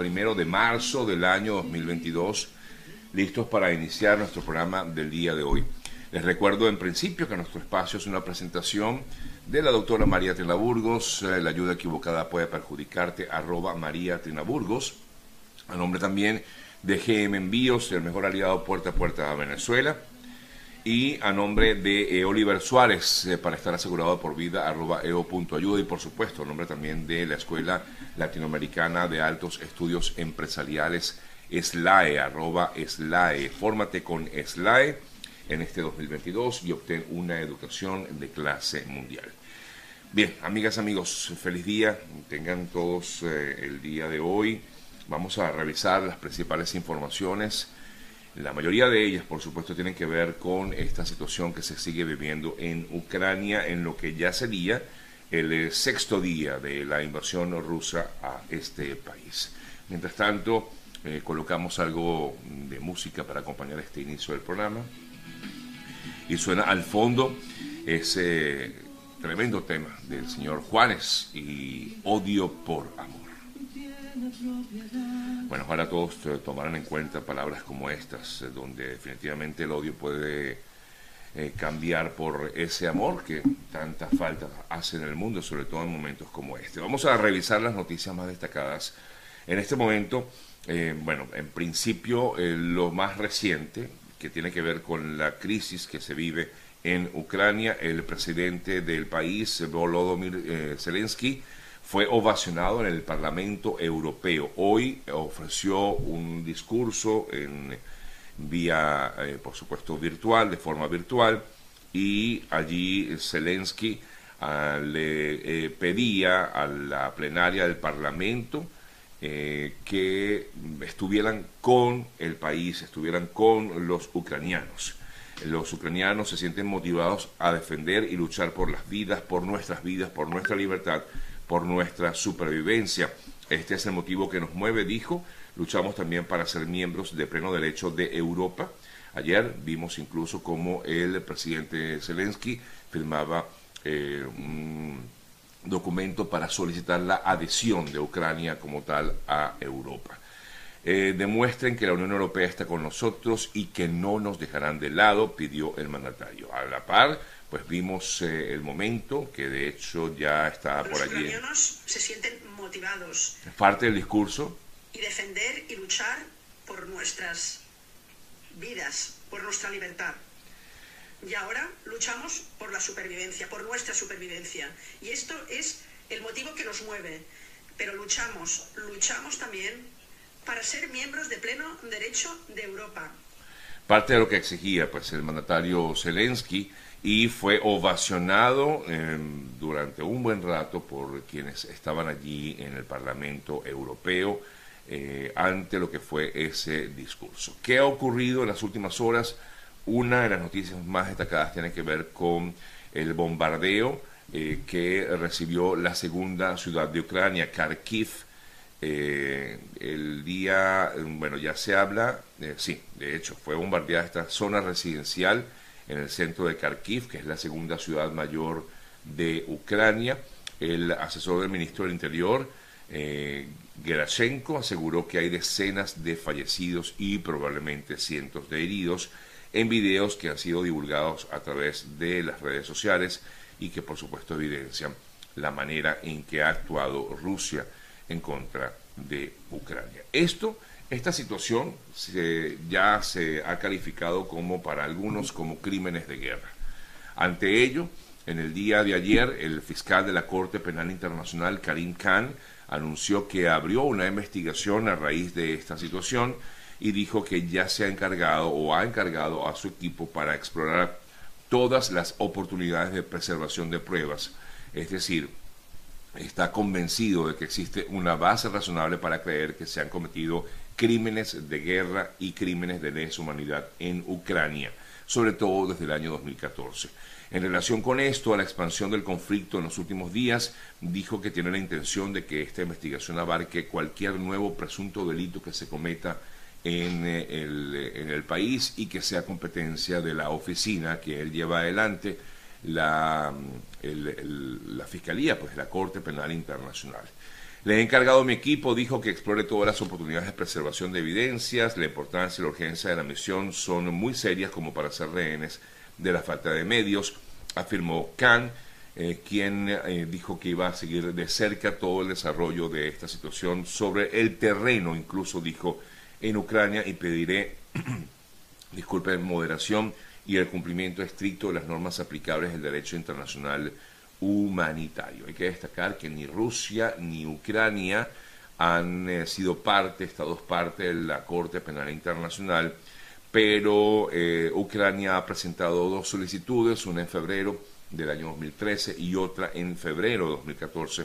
primero de marzo del año 2022, listos para iniciar nuestro programa del día de hoy. Les recuerdo en principio que nuestro espacio es una presentación de la doctora María Trinaburgos. Eh, la ayuda equivocada puede perjudicarte, arroba María Trinaburgos. A nombre también de GM Envíos, el mejor aliado puerta a puerta a Venezuela. Y a nombre de eh, Oliver Suárez, eh, para estar asegurado por vida, arroba eo.ayuda. Y por supuesto, a nombre también de la Escuela Latinoamericana de Altos Estudios Empresariales, SLAE, arroba SLAE. Fórmate con SLAE en este 2022 y obtén una educación de clase mundial. Bien, amigas, amigos, feliz día. Tengan todos eh, el día de hoy. Vamos a revisar las principales informaciones. La mayoría de ellas, por supuesto, tienen que ver con esta situación que se sigue viviendo en Ucrania, en lo que ya sería el eh, sexto día de la invasión rusa a este país. Mientras tanto, eh, colocamos algo de música para acompañar este inicio del programa y suena al fondo ese tremendo tema del señor Juanes y Odio por Amor. Bueno, ojalá todos tomaran en cuenta palabras como estas, eh, donde definitivamente el odio puede eh, cambiar por ese amor que tanta falta hace en el mundo, sobre todo en momentos como este. Vamos a revisar las noticias más destacadas. En este momento, eh, bueno, en principio lo más reciente, que tiene que ver con la crisis que se vive en Ucrania. El presidente del país, Volodymyr Zelensky, fue ovacionado en el Parlamento Europeo. Hoy ofreció un discurso en vía, eh, por supuesto, virtual, de forma virtual, y allí Zelensky ah, le eh, pedía a la plenaria del Parlamento eh, que estuvieran con el país, estuvieran con los ucranianos. Los ucranianos se sienten motivados a defender y luchar por las vidas, por nuestras vidas, por nuestra libertad, por nuestra supervivencia. Este es el motivo que nos mueve, dijo. Luchamos también para ser miembros de pleno derecho de Europa. Ayer vimos incluso cómo el presidente Zelensky firmaba eh, un documento para solicitar la adhesión de Ucrania como tal a Europa. Eh, demuestren que la Unión Europea está con nosotros y que no nos dejarán de lado, pidió el mandatario. A la par, pues vimos eh, el momento que de hecho ya está por allí. Los ucranianos se sienten motivados. Parte del discurso. Y defender y luchar por nuestras vidas, por nuestra libertad. Y ahora luchamos por la supervivencia, por nuestra supervivencia. Y esto es el motivo que nos mueve. Pero luchamos, luchamos también para ser miembros de pleno derecho de Europa. Parte de lo que exigía pues el mandatario Zelensky y fue ovacionado em, durante un buen rato por quienes estaban allí en el Parlamento Europeo eh, ante lo que fue ese discurso. ¿Qué ha ocurrido en las últimas horas? Una de las noticias más destacadas tiene que ver con el bombardeo eh, que recibió la segunda ciudad de Ucrania, Kharkiv. Eh, el día, bueno, ya se habla, eh, sí, de hecho, fue bombardeada esta zona residencial en el centro de Kharkiv, que es la segunda ciudad mayor de Ucrania. El asesor del ministro del Interior, Gerashenko, aseguró que hay decenas de fallecidos y probablemente cientos de heridos en videos que han sido divulgados a través de las redes sociales y que por supuesto evidencian la manera en que ha actuado Rusia en contra de Ucrania. Esto, esta situación ya se ha calificado como para algunos como crímenes de guerra. Ante ello, en el día de ayer, el fiscal de la Corte Penal Internacional, Karim Khan, anunció que abrió una investigación a raíz de esta situación y dijo que ya se ha encargado o ha encargado a su equipo para explorar todas las oportunidades de preservación de pruebas. Es decir, está convencido de que existe una base razonable para creer que se han cometido crímenes de guerra y crímenes de lesa humanidad en Ucrania, sobre todo desde el año 2014. En relación con esto, a la expansión del conflicto en los últimos días, dijo que tiene la intención de que esta investigación abarque cualquier nuevo presunto delito que se cometa en eh, el, eh, en el país y que sea competencia de la oficina que él lleva adelante, la, la Fiscalía, pues la Corte Penal Internacional. Le he encargado a mi equipo, dijo que explore todas las oportunidades de preservación de evidencias. La importancia y la urgencia de la misión son muy serias como para ser rehenes de la falta de medios, afirmó Khan, eh, quien eh, dijo que iba a seguir de cerca todo el desarrollo de esta situación sobre el terreno, incluso dijo en Ucrania, y pediré, disculpen, moderación y el cumplimiento estricto de las normas aplicables del derecho internacional humanitario. Hay que destacar que ni Rusia ni Ucrania han eh, sido parte, estados parte de la Corte Penal Internacional, pero eh, Ucrania ha presentado dos solicitudes, una en febrero del año 2013 y otra en febrero de 2014,